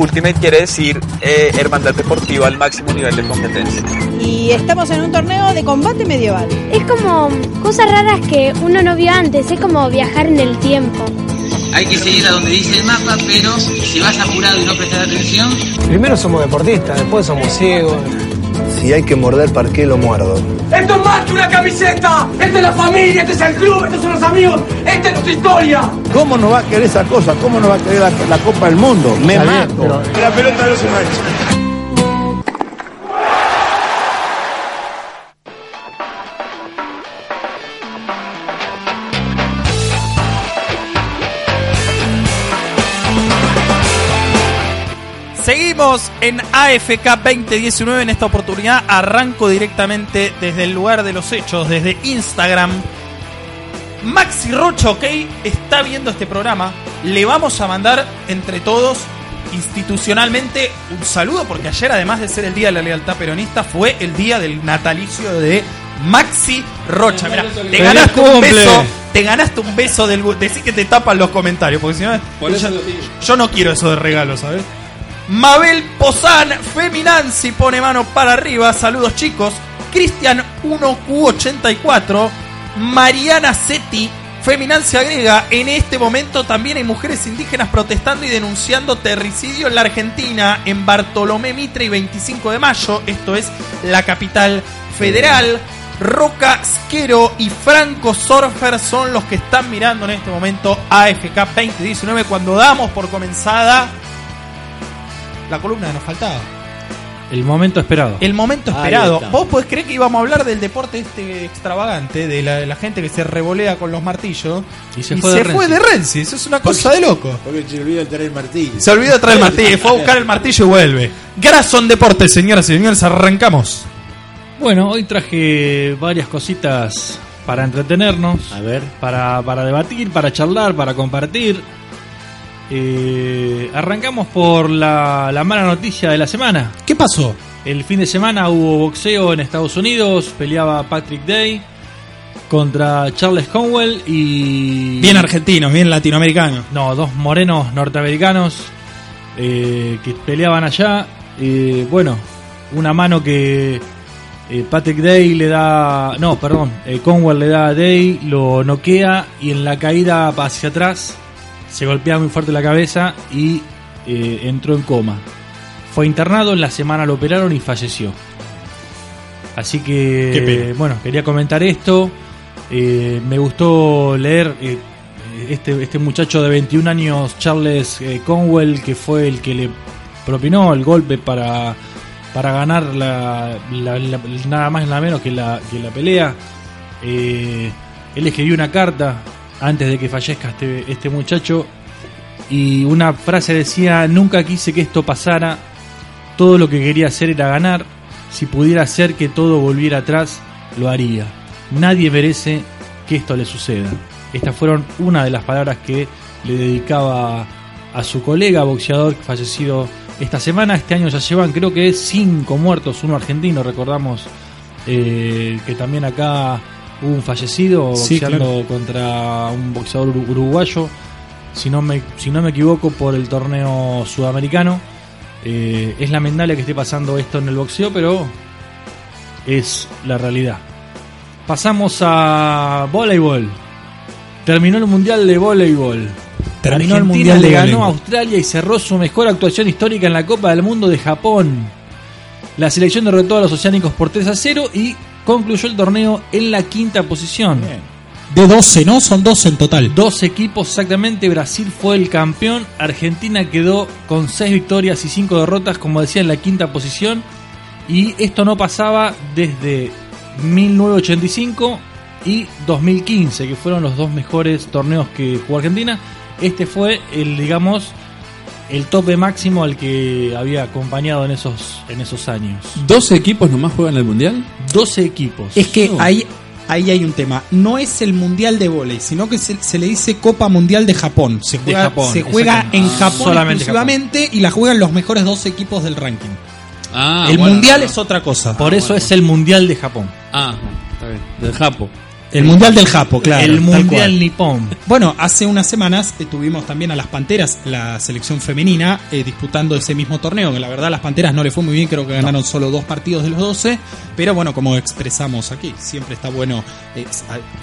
Ultimate quiere decir eh, hermandad deportiva al máximo nivel de competencia. Y estamos en un torneo de combate medieval. Es como cosas raras que uno no vio antes, es como viajar en el tiempo. Hay que seguir a donde dice el mapa, pero si vas apurado y no prestas atención... Primero somos deportistas, después somos ciegos. Si hay que morder, ¿para qué lo muerdo? Esto es que una camiseta. Esta es la familia, este es el club, estos son los amigos. Esta es nuestra historia. ¿Cómo no va a querer esa cosa? ¿Cómo no va a querer la, la Copa del Mundo? Me mato. La pelota no se mancha. Seguimos en AFK 2019. En esta oportunidad arranco directamente desde el lugar de los hechos, desde Instagram. Maxi Rocha, ok, está viendo este programa. Le vamos a mandar entre todos institucionalmente un saludo, porque ayer, además de ser el Día de la Lealtad Peronista, fue el día del natalicio de Maxi Rocha. Mira, te ganaste un beso. Te ganaste un beso del. Decir que te tapan los comentarios, porque si no. Yo, yo no quiero eso de regalo, ¿sabes? Mabel Pozán, Feminanzi pone mano para arriba. Saludos chicos. Cristian 1Q84. Mariana Seti. Feminanzi agrega, en este momento también hay mujeres indígenas protestando y denunciando terricidio en la Argentina, en Bartolomé Mitre y 25 de mayo, esto es la capital federal. Roca Squero y Franco Sorfer son los que están mirando en este momento AFK 2019 cuando damos por comenzada la columna que nos faltaba. El momento esperado. El momento esperado. ¿Vos podés creer que íbamos a hablar del deporte este extravagante, de la, de la gente que se revolea con los martillos? Y se fue de fue Renzi. de Renzi. Eso es una cosa de loco. Porque se olvida de traer el martillo. Se olvidó de traer el martillo, fue a buscar el martillo y vuelve. Grason Deportes, señoras y señores, arrancamos. Bueno, hoy traje varias cositas para entretenernos. A ver. Para, para debatir, para charlar, para compartir. Eh, arrancamos por la, la mala noticia de la semana. ¿Qué pasó? El fin de semana hubo boxeo en Estados Unidos, peleaba Patrick Day contra Charles Conwell y... Bien argentinos, bien latinoamericanos. No, dos morenos norteamericanos eh, que peleaban allá. Eh, bueno, una mano que eh, Patrick Day le da. No, perdón. Conwell le da a Day, lo noquea y en la caída hacia atrás se golpea muy fuerte la cabeza y eh, entró en coma. Fue internado, en la semana lo operaron y falleció. Así que, bueno, quería comentar esto. Eh, me gustó leer eh, este, este muchacho de 21 años, Charles Conwell, que fue el que le propinó el golpe para, para ganar la, la- la- nada más y nada menos que la, que la pelea. Él escribió una carta antes de que fallezca este, este muchacho y una frase decía, nunca quise que esto pasara, todo lo que quería hacer era ganar, si pudiera hacer que todo volviera atrás, lo haría. Nadie merece que esto le suceda. Estas fueron una de las palabras que le dedicaba a su colega boxeador fallecido esta semana. Este año ya llevan creo que cinco muertos, uno argentino, recordamos eh, que también acá hubo un fallecido Sí, boxeando claro. contra un boxeador uru- uruguayo, si no me, si no me equivoco, por el torneo sudamericano. Eh, es lamentable que esté pasando esto en el boxeo, pero es la realidad. Pasamos a voleibol. Terminó el mundial de voleibol. Terminó el mundial, de ganó a. Australia y cerró su mejor actuación histórica en la Copa del Mundo de Japón. La selección derrotó a los oceánicos por 3 a 0 y concluyó el torneo en la quinta posición. De 12, ¿no? Son 12 en total. Dos equipos exactamente. Brasil fue el campeón. Argentina quedó con 6 victorias y 5 derrotas, como decía, en la quinta posición. Y esto no pasaba desde 1985 y 2015, que fueron los dos mejores torneos que jugó Argentina. Este fue el, digamos, el tope máximo al que había acompañado en esos, en esos años. ¿12 equipos nomás juegan el mundial? 12 equipos. Es que ahí, ahí hay un tema. No es el mundial de volei, sino que se, se le dice Copa Mundial de Japón. Se juega, Japón, se juega en. Japón Solamente exclusivamente y la juegan los mejores dos equipos del ranking. Ah, el bueno, mundial no, es otra cosa. Por eso es el Mundial de Japón. Ah, está bien. Del Japo. El mundial del Japo, claro. el Mundial. Nipón. Bueno, hace unas semanas eh, tuvimos también a las Panteras, la selección femenina, eh, disputando ese mismo torneo, que la verdad a las Panteras no le fue muy bien, creo que ganaron solo dos partidos de los 12, pero bueno, como expresamos aquí, siempre está bueno eh,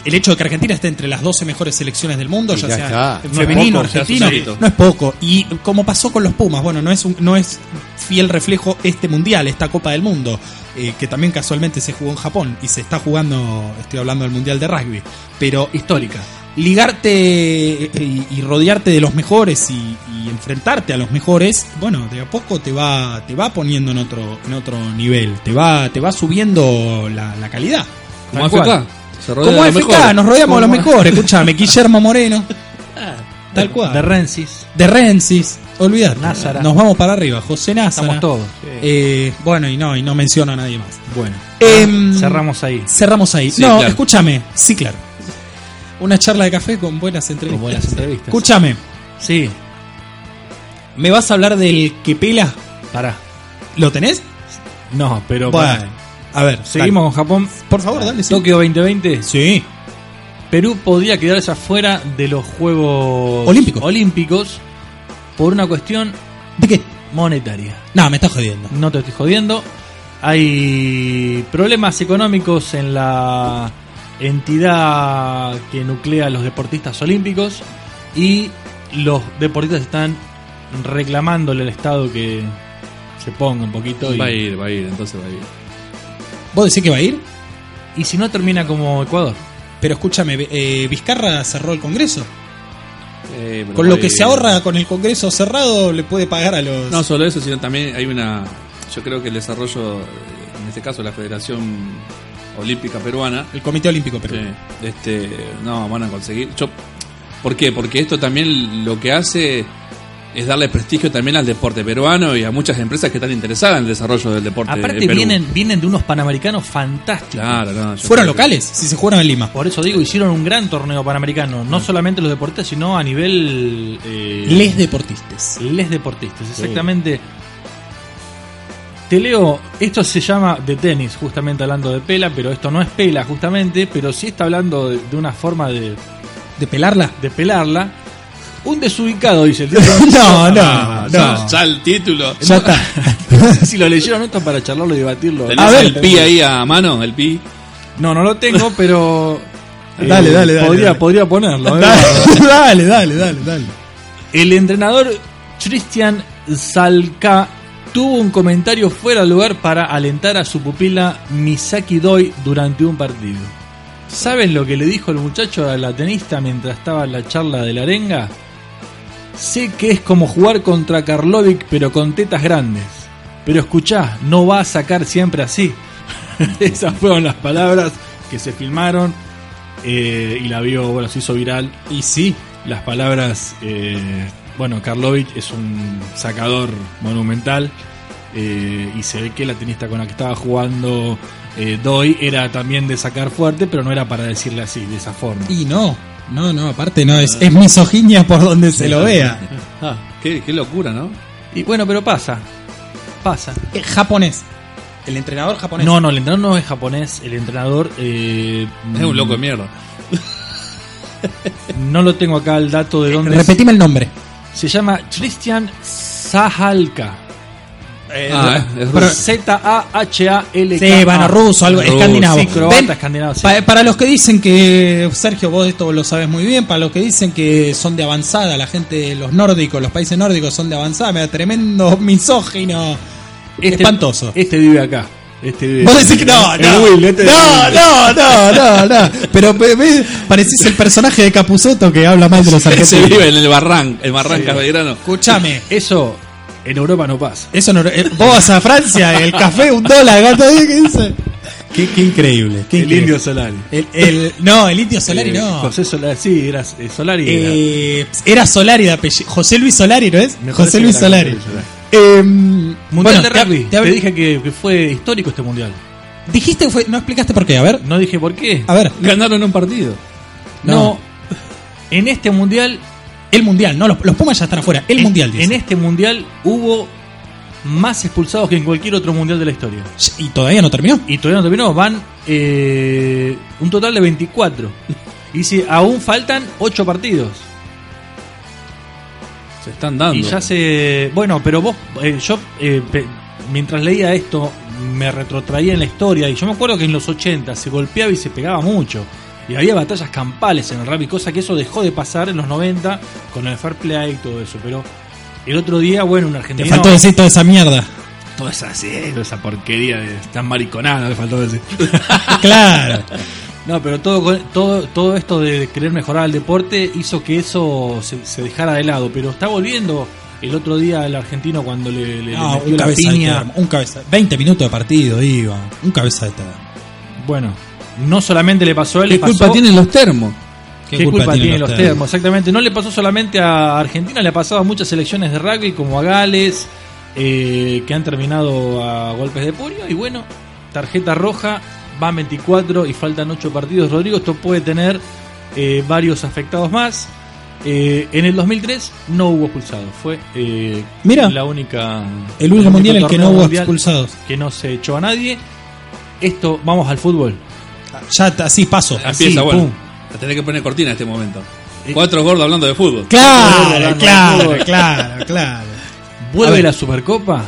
el hecho de que Argentina esté entre las 12 mejores selecciones del mundo, ya ya sea está. en No femenino, poco, argentino, no es poco. Y como pasó con los Pumas, bueno, no es, un- no es fiel reflejo este mundial, esta Copa del Mundo, eh, que también casualmente se jugó en Japón y se está jugando, estoy hablando del mundial de rugby, pero Histórica. ligarte eh, y, y rodearte de los mejores y, y enfrentarte a los mejores, bueno, de a poco te va, te va poniendo en otro, en otro nivel, te va, te va subiendo la, la calidad. Como. AFK. Se rodea Como mejores. nos rodeamos de los mejores, escúchame, Guillermo Moreno. Tal cual. De Rensis. De Rensis, olvidate. Názara. Nos vamos para arriba, José Názara. Estamos todos. Eh, bueno, y no, y no menciono a nadie más. Bueno. Em, Cerramos ahí. Cerramos ahí. Sí, no, claro. escúchame. Sí, claro. Una charla de café con buenas entrevistas. Con buenas entrevistas. Escúchame. Sí, ¿Me vas a hablar del que pela? pará. ¿Lo tenés? No, pero Bueno, a ver, Seguimos con Japón. Por favor, dale. sí. Tokio 2020. Sí. Perú podía quedarse afuera de los Juegos Olímpicos. Olímpicos por una cuestión ¿De qué? monetaria. No, me estás jodiendo. No te estoy jodiendo. Hay problemas económicos en la entidad que nuclea a los deportistas olímpicos y los deportistas están reclamándole al Estado que se ponga un poquito y, Va a ir, va a ir, entonces va a ir. ¿Vos decís que va a ir? y si no termina como Ecuador. Pero escúchame, eh, Vizcarra cerró el Congreso. Eh, Con lo que ir. se ahorra con el Congreso cerrado, le puede pagar a los. No solo eso, sino también hay una. Yo creo que el desarrollo, eh, en este caso la Federación Olímpica Peruana, El Comité Olímpico. Sí, este, no, van a conseguir. Yo, ¿Por qué? Porque esto también lo que hace es darle prestigio también al deporte peruano y a muchas empresas que están interesadas en el desarrollo del deporte Aparte en Perú. vienen, vienen de unos panamericanos fantásticos. Claro, no, ¿Fueron creo locales? Si se jugaron en Lima. Por eso digo, hicieron un gran torneo panamericano. No solamente los deportistas, sino a nivel... eh, Les deportistas. les deportistas, exactamente. Te leo, esto se llama de tenis, justamente hablando de pela, pero esto no es pela, justamente, pero sí está hablando de, de una forma de, ¿De pelarla? de pelarla. Un desubicado, dice el título. No, no, Ah, no. ya, ya el título. Ya está. Si lo leyeron esto para charlarlo y debatirlo. ¿Tenés A ver. el pi ahí a mano? ¿El pi? No, no lo tengo, pero... eh, Dale, dale, dale, Podría, dale. podría ponerlo. ¿eh? dale, dale, dale, dale. El entrenador Christian Salka tuvo un comentario fuera de lugar para alentar a su pupila Misaki Doi durante un partido. ¿Saben lo que le dijo el muchacho a la tenista mientras estaba en la charla de la arenga? Sé que es como jugar contra Karlovic pero con tetas grandes. Pero escuchá, no va a sacar siempre así. Esas fueron las palabras que se filmaron eh, y la vio, bueno, se hizo viral. Y sí. Las palabras, eh, bueno, Karlovic es un sacador monumental eh, y se ve que la tenista con la que estaba jugando eh, Doi era también de sacar fuerte, pero no era para decirle así, de esa forma. Y no. No, no, aparte no, es, es misoginia por donde se lo vea. Ah, qué, qué locura, ¿no? Y bueno, pero pasa, pasa. Es japonés. El entrenador japonés. No, no, el entrenador no es japonés, el entrenador... eh, Es un loco de mierda. No lo tengo acá el dato de dónde es. Repetime el nombre. Se llama Christian Ah, ruso. Z-A-H-A-L-K. Sí, bueno, ruso, algo Ruso, escandinavo. Sí, croata, Ven, escandinavo. sí. Pa- para los que dicen que, Sergio, vos esto lo sabes muy bien, para los que dicen que son de avanzada, la gente, los nórdicos, los países nórdicos son de avanzada, me da tremendo misógino, Este- espantoso. Este vive acá. Este vive Vos decís que no, no, Will, este no, no, no, no, no, pero me, parecís el personaje de Capuzoto que habla mal de los Se argentinos. vive en el barranco, el barranca Belgrano. Escúchame, Eso en Europa no pasa. eso no, eh, vos vas a Francia, el café un dólar, ¿cuánto dice? ¿Qué dice? Qué, qué increíble. qué El increíble. Indio Solari. El- el- no, el Indio Solari Eh, no. José Solari, sí, era eh, Solari. era- Eh, era Solari de apellido. José Luis Solari, ¿no es? Me José Luis Solari. Eh, Mundial bueno, de te- rugby. te dije que, que fue histórico este mundial. Dijiste que fue. No explicaste por qué. A ver. No dije por qué. A ver. Ganaron un partido. No. No. En este mundial. El mundial, no, los, los Pumas ya están afuera. El en, mundial, dice. En este mundial hubo más expulsados que en cualquier otro mundial de la historia. ¿Y todavía no terminó? Y todavía no terminó. Van eh, un total de 24. Y si aún faltan 8 partidos. Se están dando. Y ya se. Bueno, pero vos. eh, yo, eh, pe- mientras leía esto, me retrotraía en la historia. Y yo me acuerdo que en los 80 se golpeaba y se pegaba mucho. Y había batallas campales en el rugby, cosa que eso dejó de pasar en los 90 con el fair play y todo eso. Pero el otro día, bueno, un Te argentino. faltó decir toda esa mierda. Toda esa, toda esa porquería de tan mariconada, me faltó decir. claro. No, pero todo, todo, todo esto de querer mejorar el deporte hizo que eso se, se dejara de lado. Pero está volviendo el otro día el argentino cuando le, le- le No, metió un la cabeza piña. termo, un cabeza. 20 minutos de partido, iba. Un cabeza de termo. Bueno, no solamente le pasó a él, ¿Qué le pasó- culpa tienen los termos? ¿Qué, culpa, tienen los termos? Exactamente. No le pasó solamente a Argentina, le ha pasado a muchas selecciones de rugby, como a Gales, eh, que han terminado a golpes de puño. Y bueno, tarjeta roja, van 24 y faltan 8 partidos. Rodrigo, esto puede tener eh, varios afectados más. Eh, en el 2003 no hubo expulsados, fue eh, Mira. la única. El único mundial en el que no hubo expulsados. Que no se echó a nadie. Esto, vamos al fútbol. Ya, así paso. Así, Empieza, bueno. pum. La tenés que poner cortina en este momento. Cuatro gordos hablando de fútbol. Claro, claro, fútbol. claro, claro. A ¿Vuelve la Supercopa?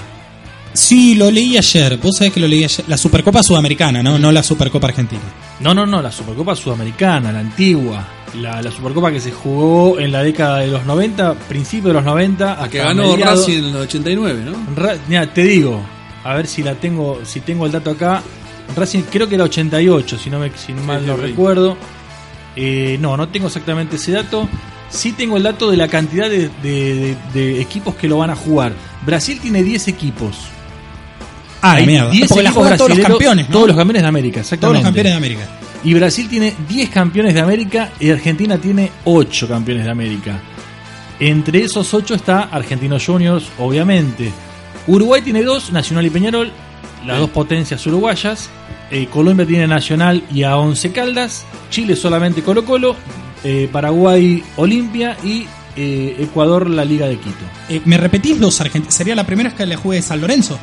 Sí, lo leí ayer. Vos sabés que lo leí ayer. La Supercopa Sudamericana, ¿no? No la Supercopa Argentina. No, no, no, la Supercopa Sudamericana, la antigua. La, la Supercopa que se jugó en la década de los 90, principio de los 90. La que hasta ganó mediados. Racing en el 89, ¿no? Ra- mira, te digo, a ver si la tengo, si tengo el dato acá. Racing creo que era 88, si no me si mal no recuerdo. Eh, no, no tengo exactamente ese dato. Sí tengo el dato de la cantidad de, de- de- de equipos que lo van a jugar. Brasil tiene 10 equipos. Ah, Hay mierda. 10 Porque la equipos todos los campeones, ¿no? Todos los campeones de América, exactamente. Todos los campeones de América. Y Brasil tiene 10 campeones de América y Argentina tiene 8 campeones de América. Entre esos 8 está Argentinos Juniors, obviamente. Uruguay tiene 2, Nacional y Peñarol, las dos potencias uruguayas. Eh, Colombia tiene Nacional y a 11 Caldas. Chile solamente Colo Colo. eh, Paraguay Olimpia y eh, Ecuador la Liga de Quito. ¿Me repetís los argentinos? ¿Sería la primera vez que le juegue San Lorenzo?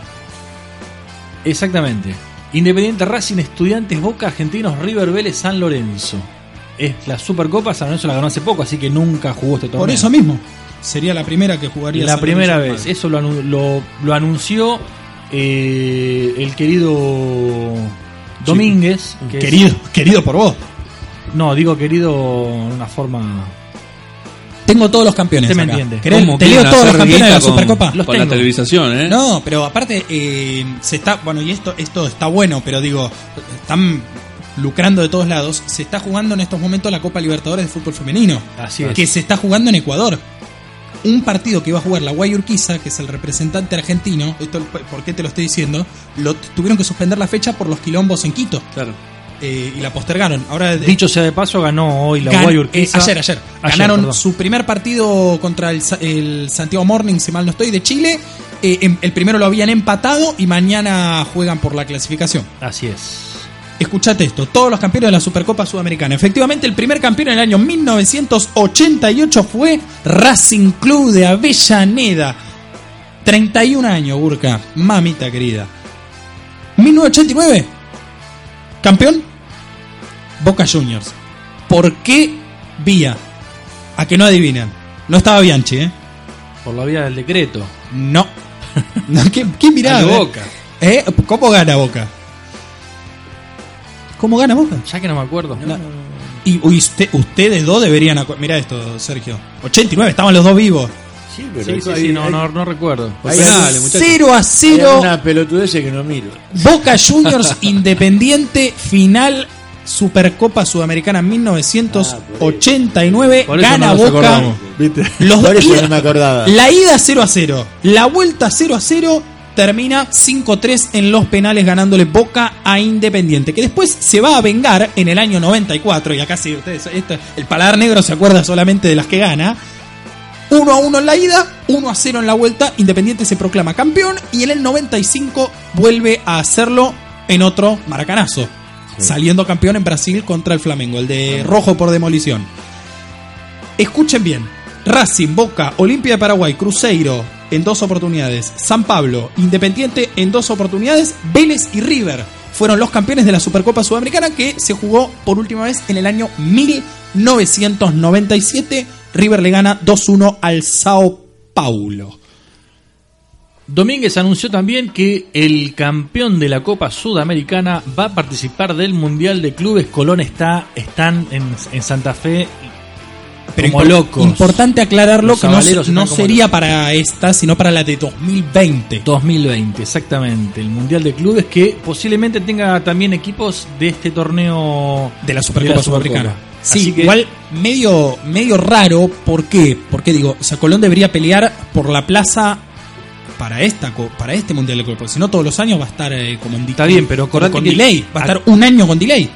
Exactamente. Independiente Racing, Estudiantes, Boca, Argentinos, River Vélez, San Lorenzo. Es la Supercopa, San Lorenzo la ganó hace poco, así que nunca jugó este torneo. Por eso mismo. Sería la primera que jugaría La San primera Lorenzo. vez. Eso lo, anu- lo, lo anunció eh, el querido Domínguez. que es- Querido, querido por vos. no, digo querido en una forma. Tengo todos los campeones. Usted me acá. entiende. ¿Querés- ¿Cómo Te leo todos los campeones de la con- Supercopa. Los Con la tengo. televisación, ¿eh? No, pero aparte eh, se está, bueno, y esto, esto está bueno, pero digo, están lucrando de todos lados. Se está jugando en estos momentos la Copa Libertadores de fútbol femenino, Así es. que se está jugando en Ecuador. Un partido que iba a jugar la Guay Urquiza, que es el representante argentino, esto por qué te lo estoy diciendo, lo tuvieron que suspender la fecha por los quilombos en Quito Claro. eh, y la postergaron. Ahora Dicho sea de paso, ganó hoy la Gan- Guay Urquiza. eh, ayer, ayer. Ayer, Ganaron perdón. su primer partido contra el Santiago Morning, si mal no estoy, de Chile. Eh, em- el primero lo habían empatado y mañana juegan por la clasificación. Así es. Escuchate esto, todos los campeones de la Supercopa Sudamericana. Efectivamente, el primer campeón en el año 1988 fue Racing Club de Avellaneda. 31 años, Burka. Mamita querida. 1989. Campeón. Boca Juniors. ¿Por qué Vía? A que no adivinan. No estaba Bianchi, ¿eh? Por la vía del decreto. No. no ¿Quién, quién miraba? Al eh? Boca. ¿Eh? ¿Cómo gana Boca? ¿Cómo gana Boca? Ya que no me acuerdo. Y uy, usted- ustedes dos deberían. Mira esto, Sergio. 89, estaban los dos vivos. Sí, pero Sí, sí, hay- sí, no, hay- no, no recuerdo. hay Penales, algún- muchachos. 0 a hay 0. una pelotudez que no miro. Boca Juniors Independiente final Supercopa Sudamericana 1989. Por eso Gana no nos Boca. Los Por dos- eso ida- no me acordaba. La ida 0 a 0. La vuelta 0 a 0. Termina 5-3 en los penales ganándole Boca a Independiente, que después se va a vengar en el año 94, y acá sí, ustedes, esto- el paladar negro se acuerda solamente de las que gana. 1 a 1 en la ida, 1 a 0 en la vuelta, Independiente se proclama campeón y en el 95 vuelve a hacerlo en otro maracanazo, saliendo campeón en Brasil contra el Flamengo, el de rojo por demolición. Escuchen bien. Racing, Boca, Olimpia de Paraguay, Cruzeiro en dos oportunidades, San Pablo, Independiente en dos oportunidades, Vélez y River fueron los campeones de la Supercopa Sudamericana que se jugó por última vez en el año 1997. River le gana 2-1 al Sao Paulo. Domínguez anunció también que el campeón de la Copa Sudamericana va a participar del Mundial de Clubes. Colón está están en, en Santa Fe Pero como locos. Importante aclararlo Los que no, sería para esta, sino para la de 2020. 2020, exactamente. El Mundial de Clubes que posiblemente tenga también equipos de este torneo de la Supercopa Sudamericana. Sí, que- igual medio, medio raro. ¿Por qué? Porque digo, o sea, Colón debería pelear por la plaza para esta para este Mundial de Clubes. Porque si no, todos los años va a estar eh, como en Está bien, pero con que- delay. Va a- estar un año con delay.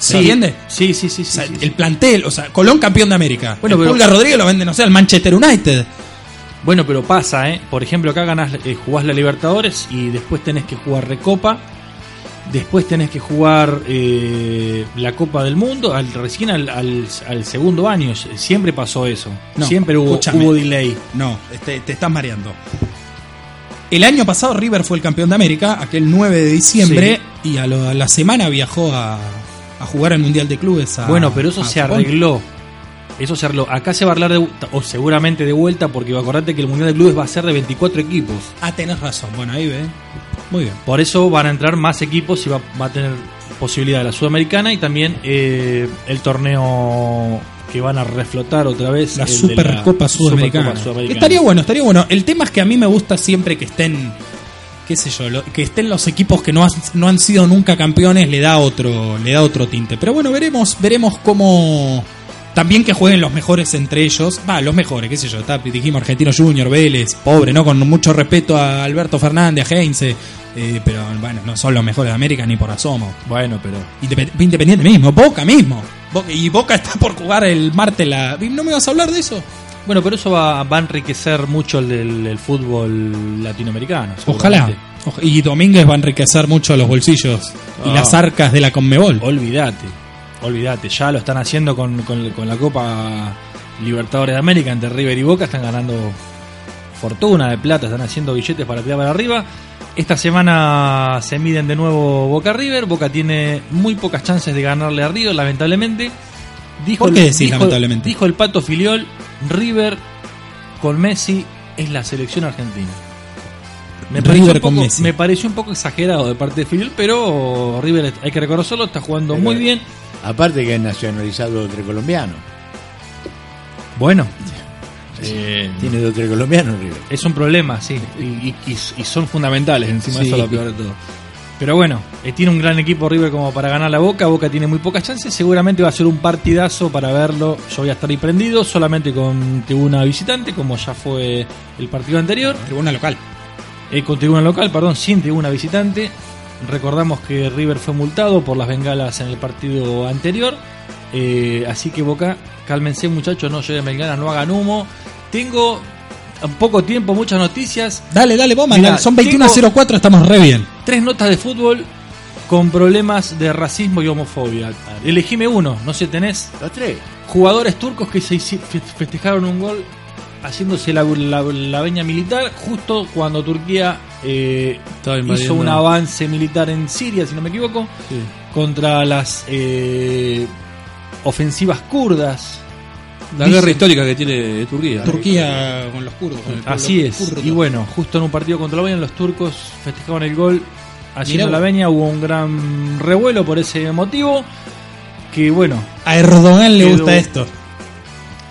¿Se Sí. entiende? Sí, sí, sí. O sea, el plantel, o sea, Colón campeón de América. Bueno, el pero- Pulga Rodríguez lo vende, no sé, al Manchester United. Bueno, pero pasa, ¿eh? Por ejemplo, acá ganás, eh, jugás la Libertadores y después tenés que jugar Recopa. Después tenés que jugar eh, la Copa del Mundo al, recién al, al- al segundo año. Siempre pasó eso. No, Siempre hubo, delay. No, este, te estás mareando. El año pasado River fue el campeón de América, aquel 9 de diciembre, y a, lo- a la semana viajó a, a jugar el Mundial de Clubes. a- Bueno, pero eso se Japón. arregló. Eso se arregló. Acá se va a hablar de, o seguramente de vuelta, porque acordate que el Mundial de Clubes va a ser de 24 equipos. Ah, tenés razón. Bueno, ahí ve. Muy bien. Por eso van a entrar más equipos y va, va a tener posibilidad de la Sudamericana y también eh, el torneo que van a reflotar otra vez. La Supercopa Sudamericana. Supercopa Sudamericana. Estaría bueno, estaría bueno. El tema es que a mí me gusta siempre que estén, qué sé yo, lo- que estén los equipos que no, han- no han sido nunca campeones, le da otro, le da otro tinte. Pero bueno, veremos, veremos cómo también que jueguen los mejores entre ellos. Va, los mejores, qué sé yo, está, dijimos Argentino Junior, Vélez, pobre, ¿no? Con mucho respeto a Alberto Fernández, a Heinze. eh, pero bueno, no son los mejores de América ni por asomo. Bueno, pero. Independ- Independiente mismo, Boca mismo. Boca- y Boca está por jugar el martes la. ¿No me vas a hablar de eso? Bueno, pero eso va, va a enriquecer mucho el, fútbol latinoamericano. Ojalá. Y Domínguez va a enriquecer mucho los bolsillos y Ah. las arcas de la Conmebol. Olvídate, olvídate. Ya lo están haciendo con, con- con la Copa Libertadores de América entre River y Boca. Están ganando fortuna de plata, están haciendo billetes para tirar para arriba. Esta semana se miden de nuevo Boca River. Boca tiene muy pocas chances de ganarle a River, lamentablemente. Dijo ¿Por qué decís dijo- lamentablemente? Dijo el pato Filiol: River con Messi es la selección argentina. Me River pareció, con Messi. me pareció un poco exagerado de parte de Filiol, pero River hay que reconocerlo, está jugando muy bien. Aparte que es nacionalizado entre colombianos. Bueno, eh, Tiene dos tres colombianos River. es un problema, sí, y, y- y- y son fundamentales, encima Sí. eso es lo peor de todo. Pero bueno, eh, tiene un gran equipo River como para ganar la Boca, Boca tiene muy pocas chances, seguramente va a ser un partidazo para verlo, yo voy a estar ahí prendido, solamente con tribuna visitante, como ya fue el partido anterior. Tribuna local. Eh, con tribuna local, perdón, sin tribuna visitante. Recordamos que River fue multado por las bengalas en el partido anterior. Eh, así que Boca, cálmense muchachos, no lleguen bengalas, no hagan humo. Tengo poco tiempo, muchas noticias. Dale, dale, vos, Mirá. Son tengo 21.04, estamos re bien. Tres notas de fútbol con problemas de racismo y homofobia. Elegime uno, no sé, tenés. Los tres. Jugadores turcos que se festejaron un gol haciéndose la, la- la veña militar justo cuando Turquía eh, hizo un avance militar en Siria, si no me equivoco, Sí. contra las eh, ofensivas kurdas. La Dice- guerra histórica que tiene Turquía. Turquía con los kurdos. con el Así es. kurdo. Y bueno, justo en un partido contra la Veña, los turcos festejaban el gol haciendo Mirá la. Veña. Hubo un gran revuelo por ese motivo. Que bueno, A Erdogan le gusta esto.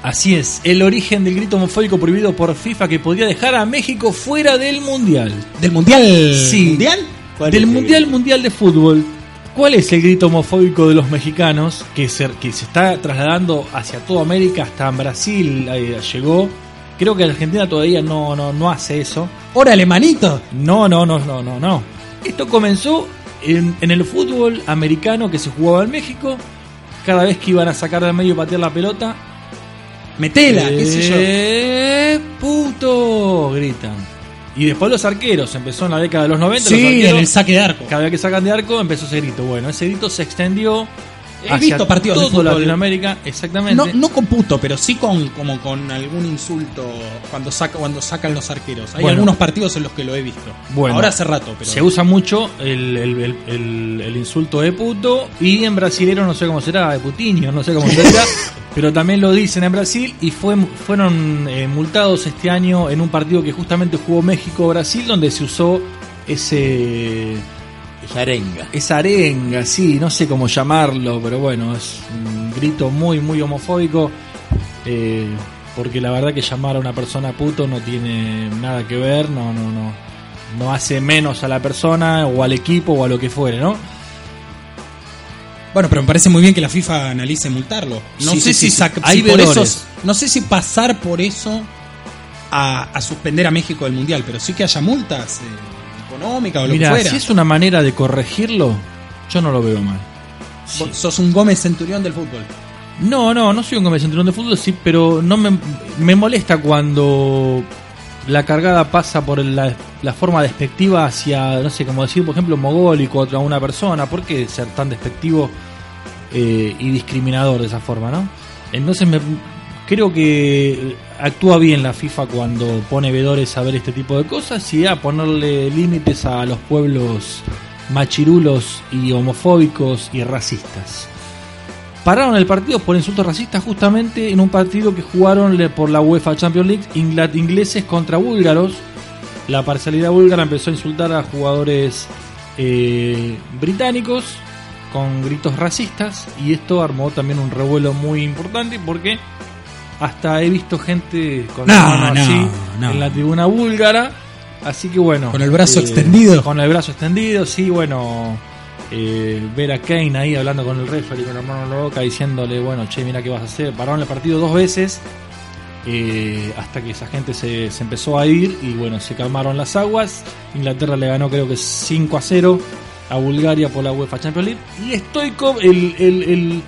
así es. El origen del grito homofóbico prohibido por FIFA que podría dejar a México fuera del mundial. ¿Del mundial? Sí. ¿Mundial? ¿Cuál Del mundial mundial de fútbol. ¿Cuál es el grito homofóbico de los mexicanos que se, que se está trasladando hacia toda América, hasta Brasil eh, llegó? Creo que Argentina todavía no, no, no hace eso. ¡Órale, manito! No, no, no, no, no, no. Esto comenzó en, en el fútbol americano que se jugaba en México. Cada vez que iban a sacar del medio y patear la pelota. Metela, qué sé yo. ¡Eh, puto! Gritan. Y después los arqueros, empezó en la década de los 90. Sí, los arqueros, en el saque de arco. Cada vez que sacan de arco empezó ese grito. Bueno, ese grito se extendió He hacia visto partidos de todo fútbol. Latinoamérica, exactamente. No, no con puto, pero sí con como con algún insulto cuando saca cuando sacan los arqueros. Hay Bueno. algunos partidos en los que lo he visto. Bueno, Ahora hace rato, pero Se usa mucho el, el- el- el- el insulto de puto y en brasilero no sé cómo será, de putiño, no sé cómo será, pero también lo dicen en Brasil y fue, fueron eh, multados este año en un partido que justamente jugó México-Brasil donde se usó ese... Esa arenga. Esa arenga, sí, no sé cómo llamarlo, pero bueno, es un grito muy, muy homofóbico. eh, porque la verdad que llamar a una persona puto no tiene nada que ver, no, no, no. No hace menos a la persona o al equipo o a lo que fuere, ¿no? Bueno, pero me parece muy bien que la FIFA analice multarlo. No Sí, sé sí, si, sí, sac- sí. Hay si por vedores. eso, no sé si pasar por eso a, a suspender a México del mundial, pero sí que haya multas eh, económicas o lo Mira, que fuera. si es una manera de corregirlo, yo no lo veo mal. Vos Sos un Gómez Centurión del fútbol. No, no, no soy un convencional de fútbol, sí, pero no me, me molesta cuando la cargada pasa por la, la forma despectiva hacia, no sé, como decir, por ejemplo, mogólico contra una persona. ¿Por qué ser tan despectivo eh, y discriminador de esa forma, no? Entonces me, creo que actúa bien la FIFA cuando pone vedores a ver este tipo de cosas y a ponerle límites a los pueblos machirulos y homofóbicos y racistas. Pararon el partido por insultos racistas justamente en un partido que jugaron por la UEFA Champions League ingleses contra búlgaros. La parcialidad búlgara empezó a insultar a jugadores eh, británicos con gritos racistas y esto armó también un revuelo muy importante porque hasta he visto gente con la No, mano no, así no. en la tribuna búlgara. Así que bueno. Con el brazo eh, extendido. Con el brazo extendido, sí, bueno. eh, ver a Kane ahí hablando con el referee con la mano en la boca diciéndole, bueno, che, mira qué vas a hacer. Pararon el partido dos veces eh, hasta que esa gente se, se empezó a ir y bueno, se calmaron las aguas. Inglaterra le ganó creo que 5 a 0 a Bulgaria por la UEFA Champions League. Y Stoikov, el, el, el,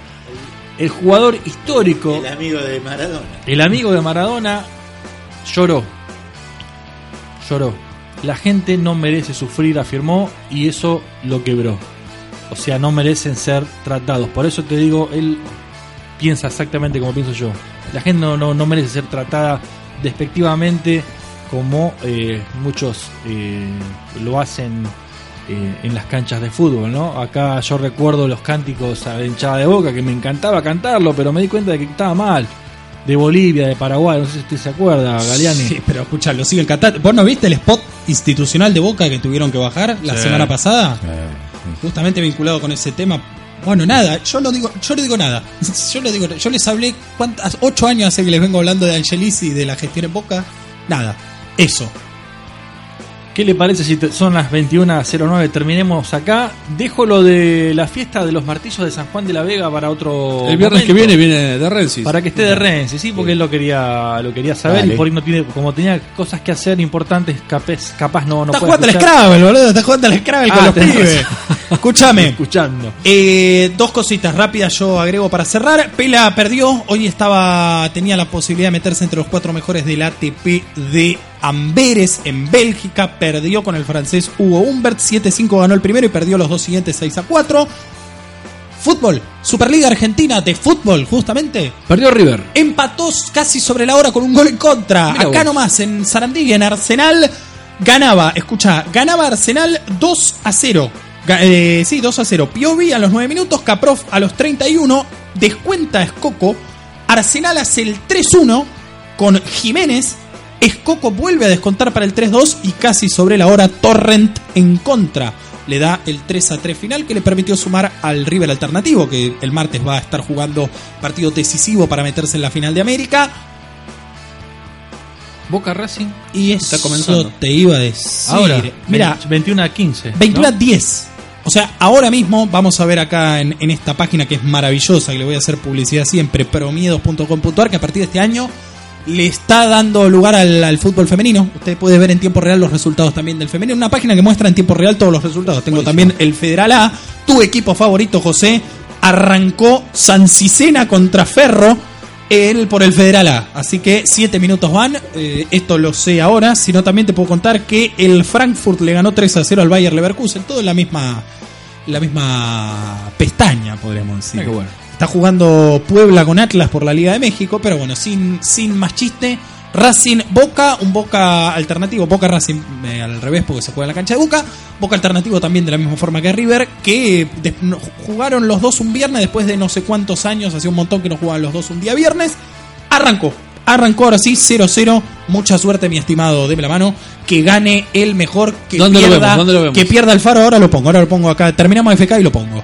el jugador histórico, El amigo de Maradona. el amigo de Maradona, lloró. Lloró. La gente no merece sufrir, afirmó, y eso lo quebró. O sea, no merecen ser tratados. Por eso te digo, él piensa exactamente como pienso yo. La gente no, no, no merece ser tratada despectivamente como eh, muchos eh, lo hacen eh, en las canchas de fútbol, ¿no? Acá yo recuerdo los cánticos a la hinchada de boca que me encantaba cantarlo, pero me di cuenta de que estaba mal. De Bolivia, de Paraguay, no sé si usted se acuerda, Galeani. Sí, pero escucha, lo sigue el cantante. ¿Vos no viste el spot institucional de Boca que tuvieron que bajar la Sí. semana pasada? Justamente vinculado con ese tema. Bueno, nada, yo no digo, yo no digo nada. Yo no digo, yo les hablé cuántas, ocho años hace que les vengo hablando de Angelis y de la gestión en Boca. Nada, eso. ¿Qué le parece si son las 21.09? Terminemos acá. Dejo lo de la fiesta de los martillos de San Juan de la Vega para otro. El viernes que viene viene de Rensis. Para que esté de Renzi, sí, porque él lo quería, lo quería saber Dale. y por ahí no tiene, como tenía cosas que hacer importantes, capaz, capaz no, no Está jugando al. Scrabble, boludo. Está jugando al Scrabble Ah, con los pibes. Escúchame. Escuchando. Eh, dos cositas rápidas yo agrego para cerrar. Pela perdió, hoy estaba tenía la posibilidad de meterse entre los cuatro mejores del ATP de Amberes en Bélgica. Perdió con el francés Hugo Humbert. 7-5 ganó el primero y perdió los dos siguientes 6-4. Fútbol, Superliga Argentina de fútbol, justamente. Perdió River. Empató casi sobre la hora con un gol en contra. Acá vos. nomás, en Sarandí, en Arsenal, ganaba, escucha, ganaba Arsenal 2 a 0. Ga- eh, sí, 2 a 0. Piovi a los 9 minutos, Caprof a los 31, descuenta Escoco. Arsenal hace el 3-1 con Jiménez. Escoco vuelve a descontar para el 3-2 y casi sobre la hora Torrent en contra. Le da el 3 a 3 final que le permitió sumar al River alternativo que el martes va a estar jugando partido decisivo para meterse en la final de América. Boca Racing. Y Está eso comenzando. te iba a decir. Ahora, mira, 21 a 15. 21 a ¿no? 10. O sea, ahora mismo vamos a ver acá en, en esta página que es maravillosa, que le voy a hacer publicidad siempre, promiedos.com.ar, que a partir de este año le está dando lugar al, al fútbol femenino. Usted puede ver en tiempo real los resultados también del femenino. Una página que muestra en tiempo real todos los resultados. Tengo también el Federal A. Tu equipo favorito, José, arrancó San Cicena contra Ferro. Él por el Federal A. Así que siete minutos van. Eh, esto lo sé ahora. Sino también te puedo contar que el Frankfurt le ganó 3 a 0 al Bayer Leverkusen. Todo en la misma, la misma pestaña, podríamos decir. Ah, qué bueno. Está jugando Puebla con Atlas por la Liga de México, pero bueno, sin, sin más chiste. Racing Boca, un Boca alternativo, Boca Racing eh, al revés porque se juega en la cancha de Boca, Boca alternativo también de la misma forma que River, que de- no- jugaron los dos un viernes después de no sé cuántos años, hacía un montón que no jugaban los dos un día viernes, arrancó, arrancó ahora sí 0-0, mucha suerte mi estimado, deme la mano, que gane el mejor, que ¿Dónde lo pierda, vemos? ¿Dónde lo vemos? que pierda el faro, ahora lo pongo, ahora lo pongo acá, terminamos FK y lo pongo.